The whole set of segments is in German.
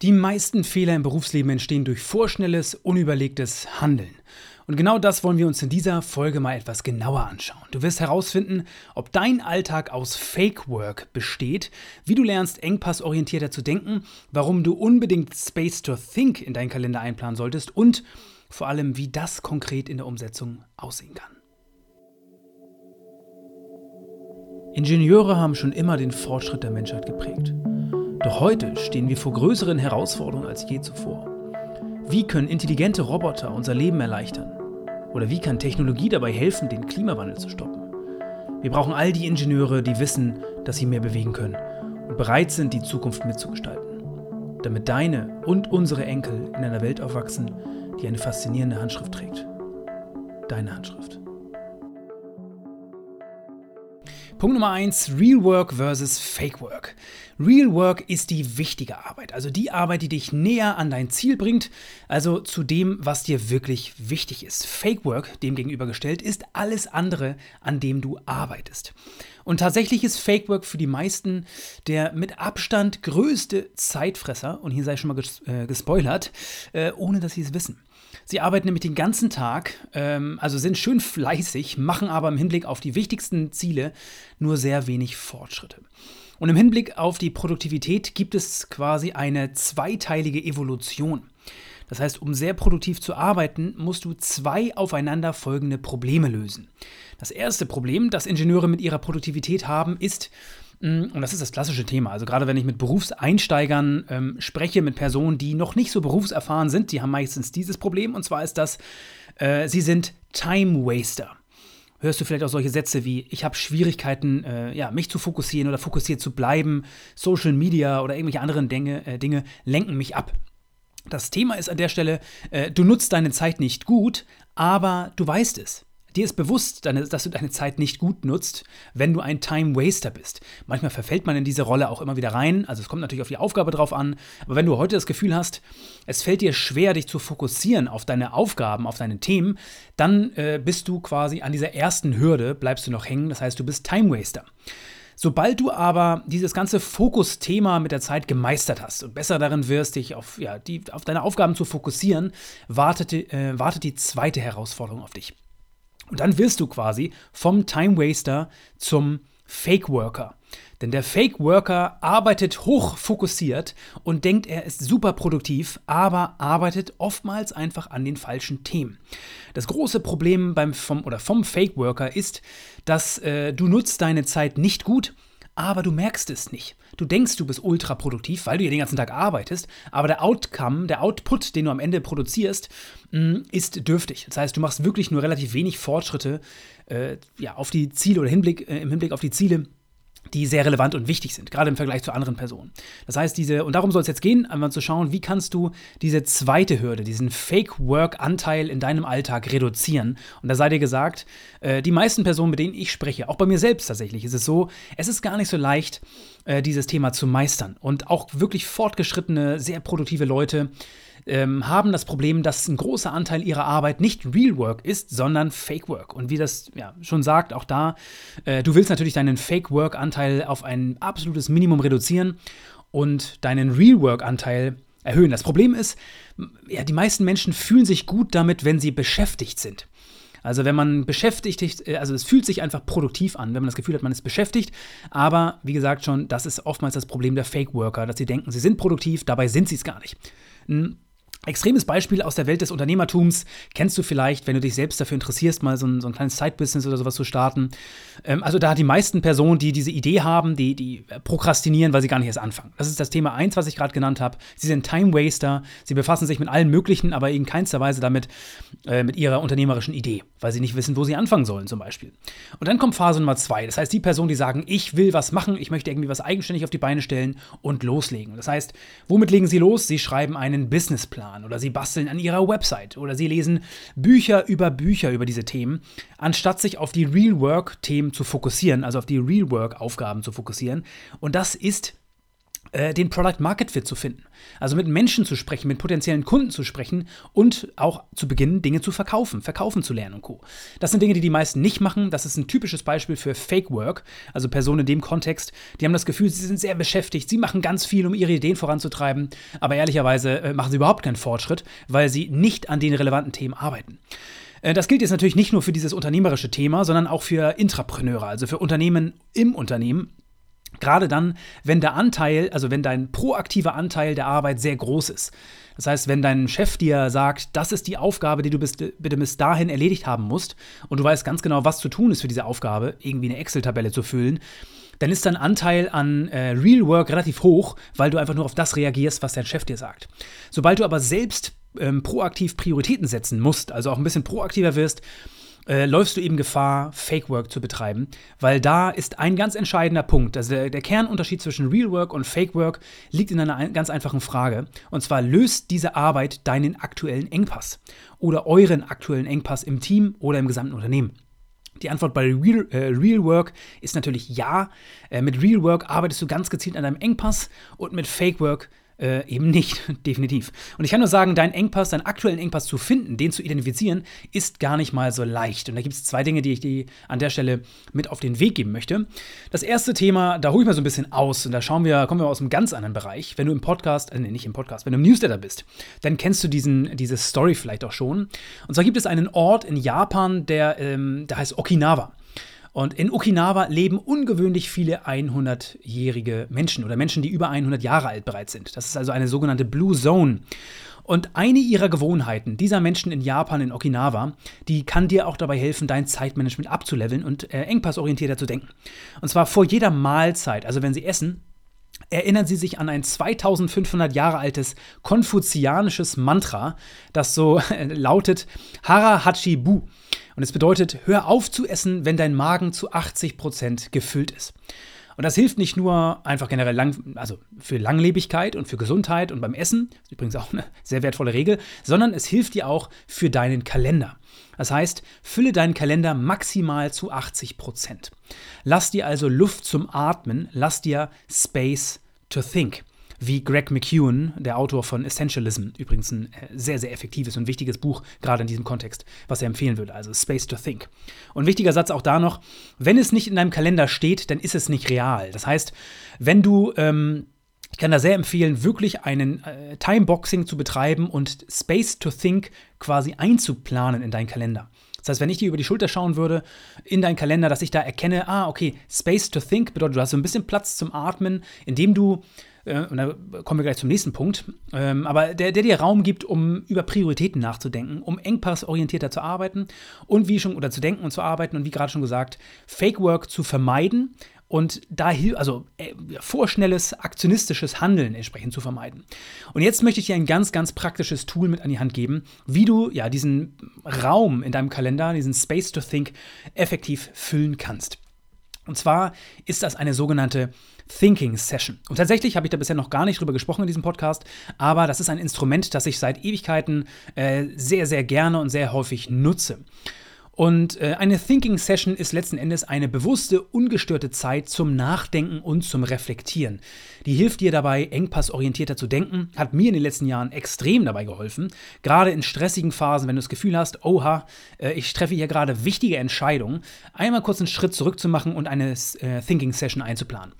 Die meisten Fehler im Berufsleben entstehen durch vorschnelles, unüberlegtes Handeln. Und genau das wollen wir uns in dieser Folge mal etwas genauer anschauen. Du wirst herausfinden, ob dein Alltag aus Fake Work besteht, wie du lernst, engpassorientierter zu denken, warum du unbedingt Space to Think in deinen Kalender einplanen solltest und vor allem, wie das konkret in der Umsetzung aussehen kann. Ingenieure haben schon immer den Fortschritt der Menschheit geprägt. Doch heute stehen wir vor größeren Herausforderungen als je zuvor. Wie können intelligente Roboter unser Leben erleichtern? Oder wie kann Technologie dabei helfen, den Klimawandel zu stoppen? Wir brauchen all die Ingenieure, die wissen, dass sie mehr bewegen können und bereit sind, die Zukunft mitzugestalten. Damit deine und unsere Enkel in einer Welt aufwachsen, die eine faszinierende Handschrift trägt. Deine Handschrift. Punkt Nummer 1, Real Work versus Fake Work. Real Work ist die wichtige Arbeit, also die Arbeit, die dich näher an dein Ziel bringt, also zu dem, was dir wirklich wichtig ist. Fake Work, dem gegenübergestellt, ist alles andere, an dem du arbeitest. Und tatsächlich ist Fake Work für die meisten der mit Abstand größte Zeitfresser, und hier sei schon mal ges äh, gespoilert, äh, ohne dass sie es wissen. Sie arbeiten nämlich den ganzen Tag, ähm, also sind schön fleißig, machen aber im Hinblick auf die wichtigsten Ziele nur sehr wenig Fortschritte. Und im Hinblick auf die Produktivität gibt es quasi eine zweiteilige Evolution. Das heißt, um sehr produktiv zu arbeiten, musst du zwei aufeinander folgende Probleme lösen. Das erste Problem, das Ingenieure mit ihrer Produktivität haben, ist, Mm, und das ist das klassische Thema. Also gerade wenn ich mit Berufseinsteigern ähm, spreche, mit Personen, die noch nicht so berufserfahren sind, die haben meistens dieses Problem. Und zwar ist das, äh, sie sind Time Waster. Hörst du vielleicht auch solche Sätze wie, ich habe Schwierigkeiten, äh, ja, mich zu fokussieren oder fokussiert zu bleiben, Social Media oder irgendwelche anderen Dinge, äh, Dinge lenken mich ab. Das Thema ist an der Stelle, äh, du nutzt deine Zeit nicht gut, aber du weißt es. Dir ist bewusst, dass du deine Zeit nicht gut nutzt, wenn du ein Time Waster bist. Manchmal verfällt man in diese Rolle auch immer wieder rein. Also es kommt natürlich auf die Aufgabe drauf an. Aber wenn du heute das Gefühl hast, es fällt dir schwer, dich zu fokussieren auf deine Aufgaben, auf deine Themen, dann äh, bist du quasi an dieser ersten Hürde, bleibst du noch hängen. Das heißt, du bist Time Waster. Sobald du aber dieses ganze Fokusthema mit der Zeit gemeistert hast und besser darin wirst, dich auf, ja, die, auf deine Aufgaben zu fokussieren, wartet, äh, wartet die zweite Herausforderung auf dich. Und dann wirst du quasi vom Time Waster zum Fake Worker. Denn der Fake Worker arbeitet hoch fokussiert und denkt, er ist super produktiv, aber arbeitet oftmals einfach an den falschen Themen. Das große Problem beim vom oder vom Fake Worker ist, dass äh, du nutzt deine Zeit nicht gut aber du merkst es nicht. Du denkst, du bist ultra produktiv, weil du ja den ganzen Tag arbeitest, aber der Outcome, der Output, den du am Ende produzierst, mm, ist dürftig. Das heißt, du machst wirklich nur relativ wenig Fortschritte äh, ja, auf die Ziele oder Hinblick, äh, im Hinblick auf die Ziele, die sehr relevant und wichtig sind, gerade im Vergleich zu anderen Personen. Das heißt, diese, und darum soll es jetzt gehen, einmal zu schauen, wie kannst du diese zweite Hürde, diesen Fake-Work-Anteil in deinem Alltag reduzieren. Und da sei dir gesagt, äh, die meisten Personen, mit denen ich spreche, auch bei mir selbst tatsächlich, ist es so, es ist gar nicht so leicht, äh, dieses Thema zu meistern. Und auch wirklich fortgeschrittene, sehr produktive Leute, ähm, haben das Problem, dass ein großer Anteil ihrer Arbeit nicht Real Work ist, sondern Fake Work. Und wie das ja, schon sagt, auch da, äh, du willst natürlich deinen Fake Work-Anteil auf ein absolutes Minimum reduzieren und deinen Real Work-Anteil erhöhen. Das Problem ist, ja, die meisten Menschen fühlen sich gut damit, wenn sie beschäftigt sind. Also wenn man beschäftigt ist, äh, also es fühlt sich einfach produktiv an, wenn man das Gefühl hat, man ist beschäftigt. Aber wie gesagt schon, das ist oftmals das Problem der Fake Worker, dass sie denken, sie sind produktiv, dabei sind sie es gar nicht. Hm, Extremes Beispiel aus der Welt des Unternehmertums kennst du vielleicht, wenn du dich selbst dafür interessierst, mal so ein, so ein kleines Side-Business oder sowas zu starten. Ähm, also da die meisten Personen, die diese Idee haben, die, die prokrastinieren, weil sie gar nicht erst anfangen. Das ist das Thema 1, was ich gerade genannt habe. Sie sind Time-Waster, sie befassen sich mit allen möglichen, aber in keinster Weise damit, äh, mit ihrer unternehmerischen Idee, weil sie nicht wissen, wo sie anfangen sollen zum Beispiel. Und dann kommt Phase Nummer 2, das heißt die Personen, die sagen, ich will was machen, ich möchte irgendwie was eigenständig auf die Beine stellen und loslegen. Das heißt, womit legen sie los? Sie schreiben einen Businessplan an oder sie basteln an ihrer Website oder sie lesen Bücher über Bücher über diese Themen, anstatt sich auf die Real Work Themen zu fokussieren, also auf die Real Work Aufgaben zu fokussieren. Und das ist den Product Market Fit zu finden. Also mit Menschen zu sprechen, mit potenziellen Kunden zu sprechen und auch zu beginnen, Dinge zu verkaufen, verkaufen zu lernen und Co. Das sind Dinge, die die meisten nicht machen. Das ist ein typisches Beispiel für Fake Work, also Personen in dem Kontext, die haben das Gefühl, sie sind sehr beschäftigt, sie machen ganz viel, um ihre Ideen voranzutreiben, aber ehrlicherweise äh, machen sie überhaupt keinen Fortschritt, weil sie nicht an den relevanten Themen arbeiten. Äh, das gilt jetzt natürlich nicht nur für dieses unternehmerische Thema, sondern auch für Intrapreneure, also für Unternehmen im Unternehmen, Gerade dann, wenn der Anteil, also wenn dein proaktiver Anteil der Arbeit sehr groß ist. Das heißt, wenn dein Chef dir sagt, das ist die Aufgabe, die du bis, bitte bis dahin erledigt haben musst, und du weißt ganz genau, was zu tun ist für diese Aufgabe, irgendwie eine Excel-Tabelle zu füllen, dann ist dein Anteil an äh, Real Work relativ hoch, weil du einfach nur auf das reagierst, was dein Chef dir sagt. Sobald du aber selbst ähm, proaktiv Prioritäten setzen musst, also auch ein bisschen proaktiver wirst, äh, läufst du eben Gefahr, Fake Work zu betreiben, weil da ist ein ganz entscheidender Punkt. Also der, der Kernunterschied zwischen Real Work und Fake Work liegt in einer ein, ganz einfachen Frage. Und zwar löst diese Arbeit deinen aktuellen Engpass oder euren aktuellen Engpass im Team oder im gesamten Unternehmen. Die Antwort bei Real, äh, Real Work ist natürlich ja. Äh, mit Real Work arbeitest du ganz gezielt an deinem Engpass und mit Fake Work äh, eben nicht, definitiv. Und ich kann nur sagen, deinen Engpass, deinen aktuellen Engpass zu finden, den zu identifizieren, ist gar nicht mal so leicht. Und da gibt es zwei Dinge, die ich dir an der Stelle mit auf den Weg geben möchte. Das erste Thema, da hole ich mal so ein bisschen aus und da schauen wir, kommen wir aus einem ganz anderen Bereich. Wenn du im Podcast, äh, nee, nicht im Podcast, wenn du im Newsletter bist, dann kennst du diesen, diese Story vielleicht auch schon. Und zwar gibt es einen Ort in Japan, der, ähm, der heißt Okinawa. Und in Okinawa leben ungewöhnlich viele 100-jährige Menschen oder Menschen, die über 100 Jahre alt bereits sind. Das ist also eine sogenannte Blue Zone. Und eine ihrer Gewohnheiten dieser Menschen in Japan, in Okinawa, die kann dir auch dabei helfen, dein Zeitmanagement abzuleveln und äh, engpassorientierter zu denken. Und zwar vor jeder Mahlzeit, also wenn sie essen, erinnern Sie sich an ein 2500 Jahre altes konfuzianisches Mantra, das so äh, lautet Hara Hachi Bu. Und es bedeutet, hör auf zu essen, wenn dein Magen zu 80% gefüllt ist. Und das hilft nicht nur einfach generell lang, also für Langlebigkeit und für Gesundheit und beim Essen, das ist übrigens auch eine sehr wertvolle Regel, sondern es hilft dir auch für deinen Kalender. Das heißt, fülle deinen Kalender maximal zu 80% Lass dir also Luft zum Atmen, lass dir Space to think wie Greg McEwen, der Autor von Essentialism, übrigens ein äh, sehr, sehr effektives und wichtiges Buch, gerade in diesem Kontext, was er empfehlen würde, also Space to Think. Und wichtiger Satz auch da noch, wenn es nicht in deinem Kalender steht, dann ist es nicht real. Das heißt, wenn du... Ähm, ich kann da sehr empfehlen, wirklich einen äh, Timeboxing zu betreiben und Space to Think quasi einzuplanen in deinen Kalender. Das heißt, wenn ich dir über die Schulter schauen würde in deinen Kalender, dass ich da erkenne, ah, okay, Space to Think bedeutet, du hast so ein bisschen Platz zum Atmen, indem du äh, und da kommen wir gleich zum nächsten Punkt, ähm, aber der, der dir Raum gibt, um über Prioritäten nachzudenken, um engpassorientierter zu arbeiten und wie schon, oder zu denken und zu arbeiten und wie gerade schon gesagt, Fake Work zu vermeiden und da also äh, vorschnelles aktionistisches Handeln entsprechend zu vermeiden. Und jetzt möchte ich dir ein ganz, ganz praktisches Tool mit an die Hand geben, wie du ja diesen Raum in deinem Kalender, diesen Space to Think effektiv füllen kannst. Und zwar ist das eine sogenannte Thinking Session. Und tatsächlich habe ich da bisher noch gar nicht drüber gesprochen in diesem Podcast, aber das ist ein Instrument, das ich seit Ewigkeiten äh, sehr, sehr gerne und sehr häufig nutze. Und äh, eine Thinking Session ist letzten Endes eine bewusste, ungestörte Zeit zum Nachdenken und zum Reflektieren. Die hilft dir dabei, engpassorientierter zu denken, hat mir in den letzten Jahren extrem dabei geholfen. Gerade in stressigen Phasen, wenn du das Gefühl hast, oha, äh, ich treffe hier gerade wichtige Entscheidungen, einmal kurz einen Schritt zurück zu machen und eine äh, Thinking Session einzuplanen.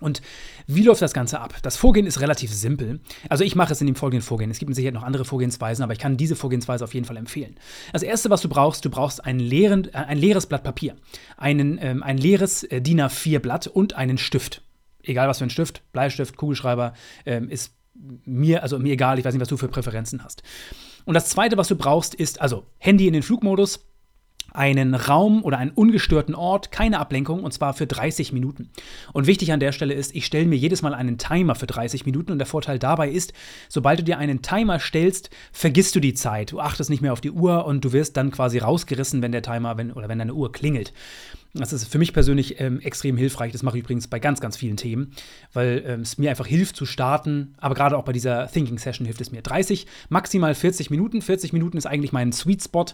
Und wie läuft das Ganze ab? Das Vorgehen ist relativ simpel. Also ich mache es in dem folgenden Vorgehen. Es gibt mit Sicherheit noch andere Vorgehensweisen, aber ich kann diese Vorgehensweise auf jeden Fall empfehlen. Das erste, was du brauchst, du brauchst ein, leeren, äh, ein leeres Blatt Papier, einen, ähm, ein leeres äh, DIN A4-Blatt und einen Stift. Egal was für ein Stift, Bleistift, Kugelschreiber, ähm, ist mir, also mir egal, ich weiß nicht, was du für Präferenzen hast. Und das zweite, was du brauchst, ist also Handy in den Flugmodus, einen Raum oder einen ungestörten Ort, keine Ablenkung und zwar für 30 Minuten. Und wichtig an der Stelle ist, ich stelle mir jedes Mal einen Timer für 30 Minuten und der Vorteil dabei ist, sobald du dir einen Timer stellst, vergisst du die Zeit. Du achtest nicht mehr auf die Uhr und du wirst dann quasi rausgerissen, wenn der Timer wenn, oder wenn deine Uhr klingelt. Das ist für mich persönlich ähm, extrem hilfreich. Das mache ich übrigens bei ganz, ganz vielen Themen, weil ähm, es mir einfach hilft zu starten. Aber gerade auch bei dieser Thinking Session hilft es mir. 30, maximal 40 Minuten. 40 Minuten ist eigentlich mein Sweet Spot,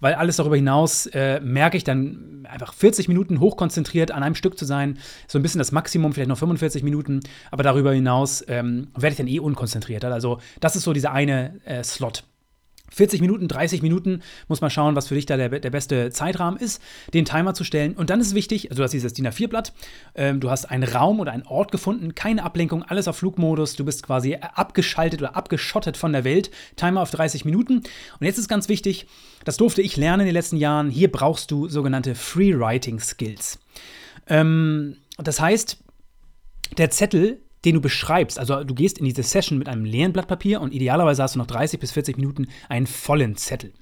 weil alles darüber hinaus äh, merke ich dann einfach 40 Minuten hochkonzentriert an einem Stück zu sein, so ein bisschen das Maximum, vielleicht noch 45 Minuten, aber darüber hinaus ähm, werde ich dann eh unkonzentrierter. Also das ist so dieser eine äh, Slot. 40 Minuten, 30 Minuten muss man schauen, was für dich da der, der beste Zeitrahmen ist, den Timer zu stellen. Und dann ist wichtig, also du hast dieses DIN A4-Blatt, ähm, du hast einen Raum oder einen Ort gefunden, keine Ablenkung, alles auf Flugmodus, du bist quasi abgeschaltet oder abgeschottet von der Welt, Timer auf 30 Minuten. Und jetzt ist ganz wichtig, das durfte ich lernen in den letzten Jahren, hier brauchst du sogenannte Free-Writing-Skills. Ähm, das heißt, der Zettel den du beschreibst. Also du gehst in diese Session mit einem leeren Blatt Papier und idealerweise hast du noch 30 bis 40 Minuten einen vollen Zettel.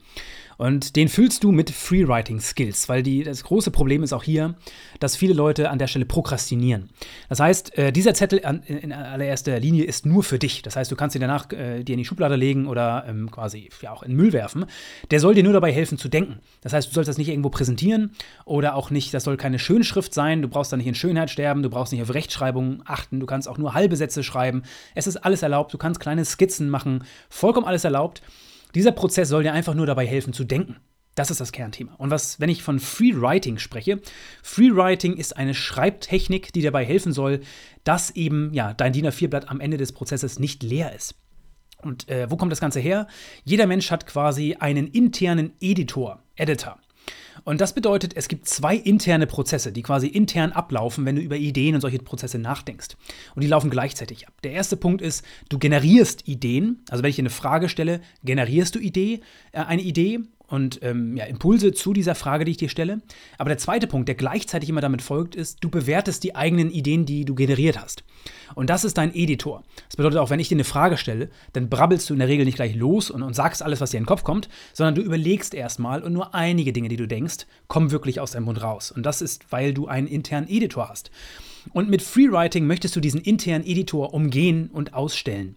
Und den füllst du mit Freewriting Skills, weil die, das große Problem ist auch hier, dass viele Leute an der Stelle prokrastinieren. Das heißt, äh, dieser Zettel an, in allererster Linie ist nur für dich. Das heißt, du kannst ihn danach äh, dir in die Schublade legen oder ähm, quasi ja auch in Müll werfen. Der soll dir nur dabei helfen zu denken. Das heißt, du sollst das nicht irgendwo präsentieren oder auch nicht, das soll keine Schönschrift sein. Du brauchst da nicht in Schönheit sterben, du brauchst nicht auf Rechtschreibung achten, du kannst auch nur halbe Sätze schreiben. Es ist alles erlaubt, du kannst kleine Skizzen machen, vollkommen alles erlaubt. Dieser Prozess soll dir einfach nur dabei helfen zu denken. Das ist das Kernthema. Und was, wenn ich von Freewriting spreche, Freewriting ist eine Schreibtechnik, die dabei helfen soll, dass eben ja, dein DIN A4-Blatt am Ende des Prozesses nicht leer ist. Und äh, wo kommt das Ganze her? Jeder Mensch hat quasi einen internen Editor, Editor. Und das bedeutet, es gibt zwei interne Prozesse, die quasi intern ablaufen, wenn du über Ideen und solche Prozesse nachdenkst. Und die laufen gleichzeitig ab. Der erste Punkt ist, du generierst Ideen. Also wenn ich dir eine Frage stelle, generierst du Idee, äh, eine Idee und ähm, ja, Impulse zu dieser Frage, die ich dir stelle. Aber der zweite Punkt, der gleichzeitig immer damit folgt, ist, du bewertest die eigenen Ideen, die du generiert hast. Und das ist dein Editor. Das bedeutet auch, wenn ich dir eine Frage stelle, dann brabbelst du in der Regel nicht gleich los und, und sagst alles, was dir in den Kopf kommt, sondern du überlegst erstmal und nur einige Dinge, die du denkst, kommen wirklich aus deinem Mund raus. Und das ist, weil du einen internen Editor hast. Und mit Freewriting möchtest du diesen internen Editor umgehen und ausstellen.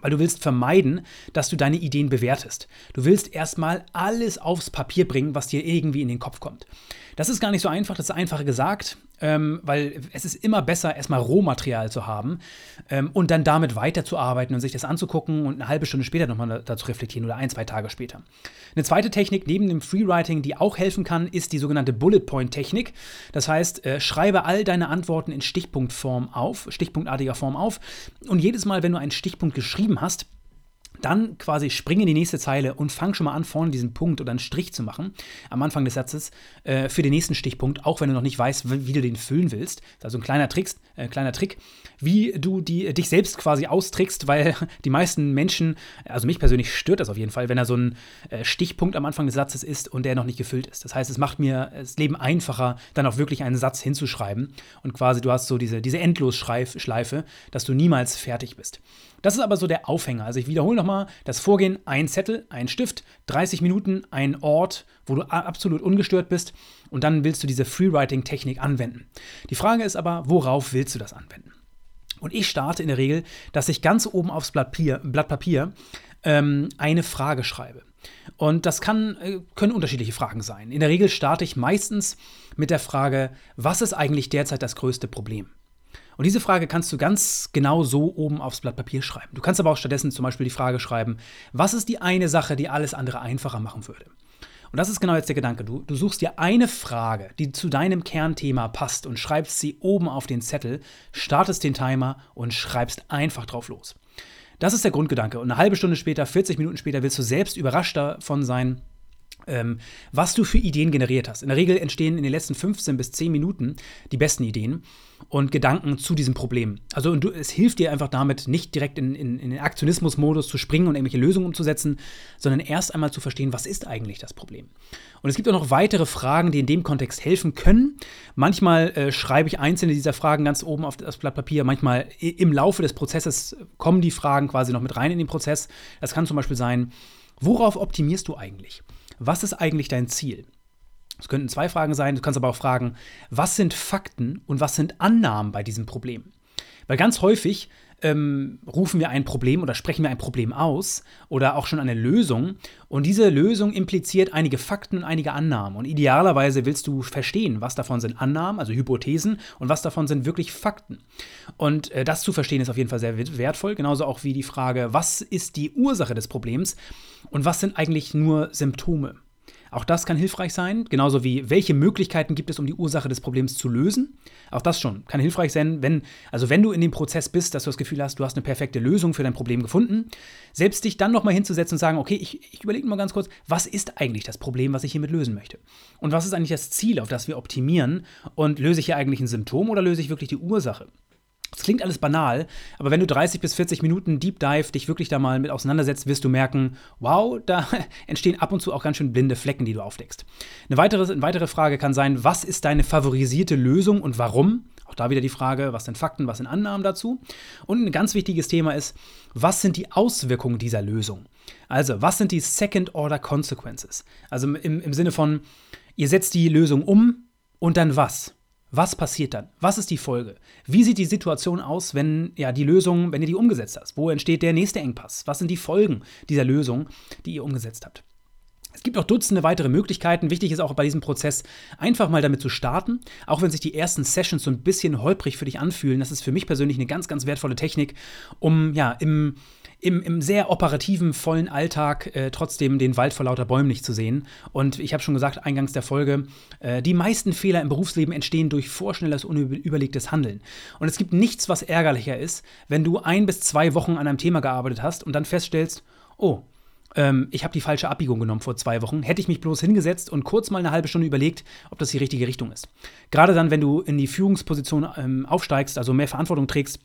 Weil du willst vermeiden, dass du deine Ideen bewertest. Du willst erstmal alles aufs Papier bringen, was dir irgendwie in den Kopf kommt. Das ist gar nicht so einfach, das ist einfacher gesagt, ähm, weil es ist immer besser, erstmal Rohmaterial zu haben ähm, und dann damit weiterzuarbeiten und sich das anzugucken und eine halbe Stunde später nochmal dazu reflektieren oder ein, zwei Tage später. Eine zweite Technik neben dem Freewriting, die auch helfen kann, ist die sogenannte Bullet Point Technik. Das heißt, äh, schreibe all deine Antworten in Stichpunktform auf, stichpunktartiger Form auf und jedes Mal, wenn du einen Stichpunkt geschrieben hast, dann quasi spring in die nächste Zeile und fang schon mal an, vorne diesen Punkt oder einen Strich zu machen am Anfang des Satzes äh, für den nächsten Stichpunkt, auch wenn du noch nicht weißt, wie, wie du den füllen willst. Das ist also ein kleiner, Tricks, äh, kleiner Trick, wie du die, dich selbst quasi austrickst, weil die meisten Menschen, also mich persönlich stört das auf jeden Fall, wenn da so ein äh, Stichpunkt am Anfang des Satzes ist und der noch nicht gefüllt ist. Das heißt, es macht mir das Leben einfacher, dann auch wirklich einen Satz hinzuschreiben und quasi du hast so diese, diese Endlosschleife, dass du niemals fertig bist. Das ist aber so der Aufhänger. Also ich wiederhole nochmal das Vorgehen, ein Zettel, ein Stift, 30 Minuten, ein Ort, wo du absolut ungestört bist und dann willst du diese Freewriting-Technik anwenden. Die Frage ist aber, worauf willst du das anwenden? Und ich starte in der Regel, dass ich ganz oben aufs Blatt Papier, Blatt Papier ähm, eine Frage schreibe. Und das kann, äh, können unterschiedliche Fragen sein. In der Regel starte ich meistens mit der Frage, was ist eigentlich derzeit das größte Problem? Und diese Frage kannst du ganz genau so oben aufs Blatt Papier schreiben. Du kannst aber auch stattdessen zum Beispiel die Frage schreiben, was ist die eine Sache, die alles andere einfacher machen würde? Und das ist genau jetzt der Gedanke. Du, du suchst dir eine Frage, die zu deinem Kernthema passt und schreibst sie oben auf den Zettel, startest den Timer und schreibst einfach drauf los. Das ist der Grundgedanke. Und eine halbe Stunde später, 40 Minuten später, willst du selbst überrascht davon sein, ähm, was du für Ideen generiert hast. In der Regel entstehen in den letzten 15 bis 10 Minuten die besten Ideen und Gedanken zu diesem Problem. Also du, es hilft dir einfach damit, nicht direkt in, in, in den Aktionismus-Modus zu springen und irgendwelche Lösungen umzusetzen, sondern erst einmal zu verstehen, was ist eigentlich das Problem. Und es gibt auch noch weitere Fragen, die in dem Kontext helfen können. Manchmal äh, schreibe ich einzelne dieser Fragen ganz oben auf das Blatt Papier. Manchmal im Laufe des Prozesses kommen die Fragen quasi noch mit rein in den Prozess. Das kann zum Beispiel sein, worauf optimierst du eigentlich? Was ist eigentlich dein Ziel? Es könnten zwei Fragen sein, du kannst aber auch fragen, was sind Fakten und was sind Annahmen bei diesem Problem? Weil ganz häufig ähm, rufen wir ein Problem oder sprechen wir ein Problem aus oder auch schon eine Lösung. Und diese Lösung impliziert einige Fakten und einige Annahmen. Und idealerweise willst du verstehen, was davon sind Annahmen, also Hypothesen, und was davon sind wirklich Fakten. Und äh, das zu verstehen ist auf jeden Fall sehr wertvoll. Genauso auch wie die Frage, was ist die Ursache des Problems und was sind eigentlich nur Symptome. Auch das kann hilfreich sein, genauso wie welche Möglichkeiten gibt es, um die Ursache des Problems zu lösen. Auch das schon kann hilfreich sein, wenn also wenn du in dem Prozess bist, dass du das Gefühl hast, du hast eine perfekte Lösung für dein Problem gefunden, selbst dich dann nochmal hinzusetzen und sagen, okay, ich, ich überlege mal ganz kurz, was ist eigentlich das Problem, was ich hiermit lösen möchte? Und was ist eigentlich das Ziel, auf das wir optimieren? Und löse ich hier eigentlich ein Symptom oder löse ich wirklich die Ursache? Das klingt alles banal, aber wenn du 30 bis 40 Minuten Deep Dive dich wirklich da mal mit auseinandersetzt, wirst du merken, wow, da entstehen ab und zu auch ganz schön blinde Flecken, die du aufdeckst. Eine weitere, eine weitere Frage kann sein, was ist deine favorisierte Lösung und warum? Auch da wieder die Frage, was sind Fakten, was sind Annahmen dazu? Und ein ganz wichtiges Thema ist, was sind die Auswirkungen dieser Lösung? Also, was sind die Second-Order Consequences? Also im, im Sinne von, ihr setzt die Lösung um und dann was? Was passiert dann? Was ist die Folge? Wie sieht die Situation aus, wenn ja die Lösung, wenn ihr die umgesetzt habt? Wo entsteht der nächste Engpass? Was sind die Folgen dieser Lösung, die ihr umgesetzt habt? Es gibt auch Dutzende weitere Möglichkeiten. Wichtig ist auch bei diesem Prozess einfach mal damit zu starten. Auch wenn sich die ersten Sessions so ein bisschen holprig für dich anfühlen, das ist für mich persönlich eine ganz, ganz wertvolle Technik, um ja im im, im sehr operativen, vollen Alltag äh, trotzdem den Wald vor lauter Bäumen nicht zu sehen. Und ich habe schon gesagt, eingangs der Folge, äh, die meisten Fehler im Berufsleben entstehen durch vorschnelles, unüberlegtes Handeln. Und es gibt nichts, was ärgerlicher ist, wenn du ein bis zwei Wochen an einem Thema gearbeitet hast und dann feststellst, oh, ähm, ich habe die falsche Abbiegung genommen vor zwei Wochen. Hätte ich mich bloß hingesetzt und kurz mal eine halbe Stunde überlegt, ob das die richtige Richtung ist. Gerade dann, wenn du in die Führungsposition ähm, aufsteigst, also mehr Verantwortung trägst,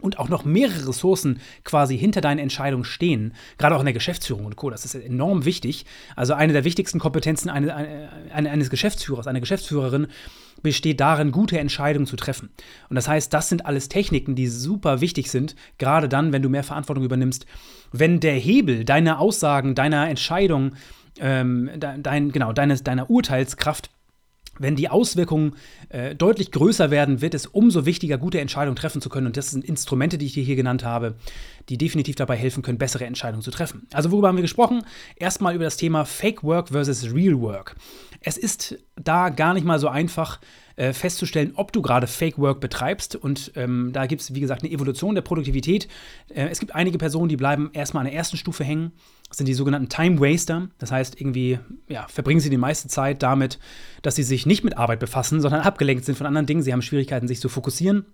und auch noch mehrere Ressourcen quasi hinter deinen Entscheidungen stehen, gerade auch in der Geschäftsführung und Co. Das ist enorm wichtig. Also eine der wichtigsten Kompetenzen eine, eine, eines Geschäftsführers, einer Geschäftsführerin besteht darin, gute Entscheidungen zu treffen. Und das heißt, das sind alles Techniken, die super wichtig sind, gerade dann, wenn du mehr Verantwortung übernimmst. Wenn der Hebel deiner Aussagen, deiner Entscheidung, ähm, dein, genau, deines, deiner Urteilskraft wenn die Auswirkungen äh, deutlich größer werden, wird es umso wichtiger, gute Entscheidungen treffen zu können. Und das sind Instrumente, die ich dir hier genannt habe, die definitiv dabei helfen können, bessere Entscheidungen zu treffen. Also worüber haben wir gesprochen? Erstmal über das Thema Fake Work versus Real Work. Es ist da gar nicht mal so einfach äh, festzustellen, ob du gerade Fake Work betreibst. Und ähm, da gibt es, wie gesagt, eine Evolution der Produktivität. Äh, es gibt einige Personen, die bleiben erstmal an der ersten Stufe hängen. Das sind die sogenannten Time Waster. Das heißt, irgendwie ja, verbringen sie die meiste Zeit damit, dass sie sich nicht mit Arbeit befassen, sondern abgelenkt sind von anderen Dingen. Sie haben Schwierigkeiten, sich zu fokussieren.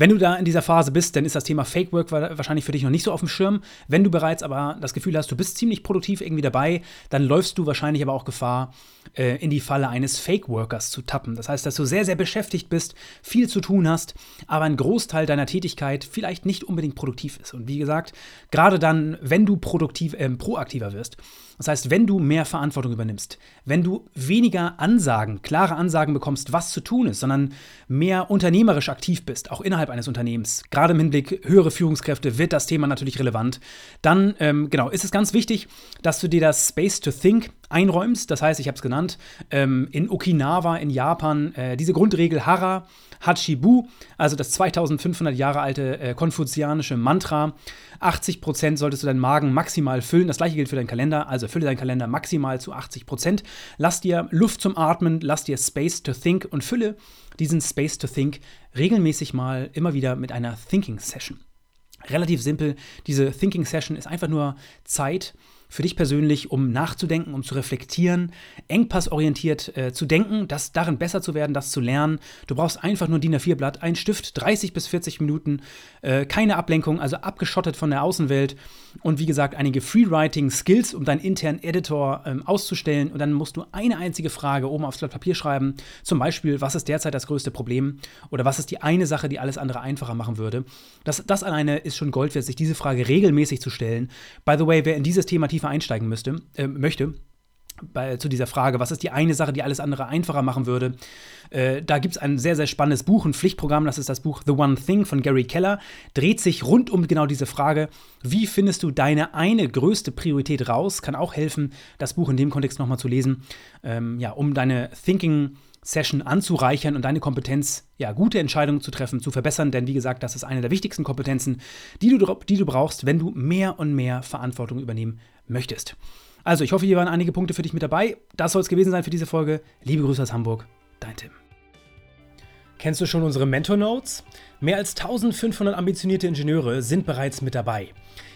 Wenn du da in dieser Phase bist, dann ist das Thema Fake Work wahrscheinlich für dich noch nicht so auf dem Schirm. Wenn du bereits aber das Gefühl hast, du bist ziemlich produktiv irgendwie dabei, dann läufst du wahrscheinlich aber auch Gefahr, äh, in die Falle eines Fake Workers zu tappen. Das heißt, dass du sehr, sehr beschäftigt bist, viel zu tun hast, aber ein Großteil deiner Tätigkeit vielleicht nicht unbedingt produktiv ist. Und wie gesagt, gerade dann, wenn du produktiv, äh, proaktiver wirst, das heißt, wenn du mehr Verantwortung übernimmst, wenn du weniger Ansagen, klare Ansagen bekommst, was zu tun ist, sondern mehr unternehmerisch aktiv bist, auch innerhalb eines Unternehmens, gerade im Hinblick höhere Führungskräfte, wird das Thema natürlich relevant. Dann, ähm, genau, ist es ganz wichtig, dass du dir das Space to Think einräumst. Das heißt, ich habe es genannt, ähm, in Okinawa in Japan äh, diese Grundregel Hara Hachibu, also das 2500 Jahre alte äh, konfuzianische Mantra. 80 Prozent solltest du deinen Magen maximal füllen. Das gleiche gilt für deinen Kalender. Also fülle deinen Kalender maximal zu 80 Prozent. Lass dir Luft zum Atmen, lass dir Space to Think und fülle diesen Space to Think regelmäßig mal immer wieder mit einer Thinking Session. Relativ simpel. Diese Thinking Session ist einfach nur Zeit, für dich persönlich, um nachzudenken, um zu reflektieren, engpassorientiert äh, zu denken, das darin besser zu werden, das zu lernen. Du brauchst einfach nur DIN A4-Blatt, ein Stift, 30 bis 40 Minuten, äh, keine Ablenkung, also abgeschottet von der Außenwelt und wie gesagt einige Freewriting-Skills, um deinen internen Editor ähm, auszustellen. Und dann musst du eine einzige Frage oben aufs Blatt Papier schreiben, zum Beispiel, was ist derzeit das größte Problem oder was ist die eine Sache, die alles andere einfacher machen würde. Das, das alleine ist schon Gold wert, sich diese Frage regelmäßig zu stellen. By the way, wer in dieses Thema tief tiefer einsteigen müsste, äh, möchte, bei, zu dieser Frage, was ist die eine Sache, die alles andere einfacher machen würde. Äh, da gibt es ein sehr, sehr spannendes Buch, ein Pflichtprogramm, das ist das Buch The One Thing von Gary Keller, dreht sich rund um genau diese Frage, wie findest du deine eine größte Priorität raus? Kann auch helfen, das Buch in dem Kontext nochmal zu lesen, ähm, ja, um deine Thinking- Session anzureichern und deine Kompetenz, ja, gute Entscheidungen zu treffen, zu verbessern. Denn wie gesagt, das ist eine der wichtigsten Kompetenzen, die du, die du brauchst, wenn du mehr und mehr Verantwortung übernehmen möchtest. Also, ich hoffe, hier waren einige Punkte für dich mit dabei. Das soll es gewesen sein für diese Folge. Liebe Grüße aus Hamburg, dein Tim. Kennst du schon unsere Mentor Notes? Mehr als 1500 ambitionierte Ingenieure sind bereits mit dabei.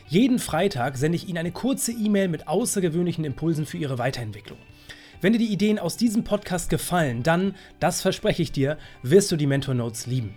Jeden Freitag sende ich Ihnen eine kurze E-Mail mit außergewöhnlichen Impulsen für Ihre Weiterentwicklung. Wenn dir die Ideen aus diesem Podcast gefallen, dann, das verspreche ich dir, wirst du die Mentor Notes lieben.